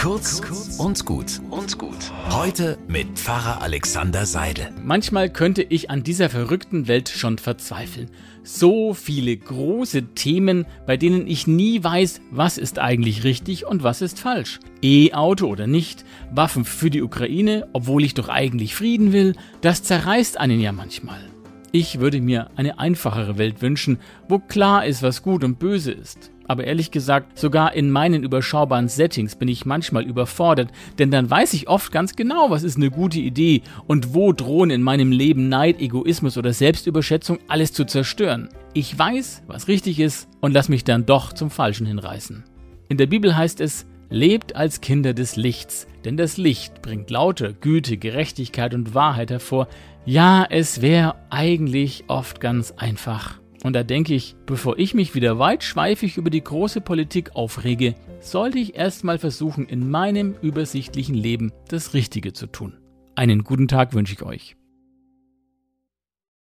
Kurz und gut und gut. Heute mit Pfarrer Alexander Seidel. Manchmal könnte ich an dieser verrückten Welt schon verzweifeln. So viele große Themen, bei denen ich nie weiß, was ist eigentlich richtig und was ist falsch. E-Auto oder nicht, Waffen für die Ukraine, obwohl ich doch eigentlich Frieden will, das zerreißt einen ja manchmal. Ich würde mir eine einfachere Welt wünschen, wo klar ist, was gut und böse ist. Aber ehrlich gesagt, sogar in meinen überschaubaren Settings bin ich manchmal überfordert, denn dann weiß ich oft ganz genau, was ist eine gute Idee und wo drohen in meinem Leben Neid, Egoismus oder Selbstüberschätzung alles zu zerstören. Ich weiß, was richtig ist und lass mich dann doch zum Falschen hinreißen. In der Bibel heißt es, Lebt als Kinder des Lichts, denn das Licht bringt Lauter, Güte, Gerechtigkeit und Wahrheit hervor. Ja, es wäre eigentlich oft ganz einfach. Und da denke ich, bevor ich mich wieder weitschweifig über die große Politik aufrege, sollte ich erstmal versuchen, in meinem übersichtlichen Leben das Richtige zu tun. Einen guten Tag wünsche ich euch.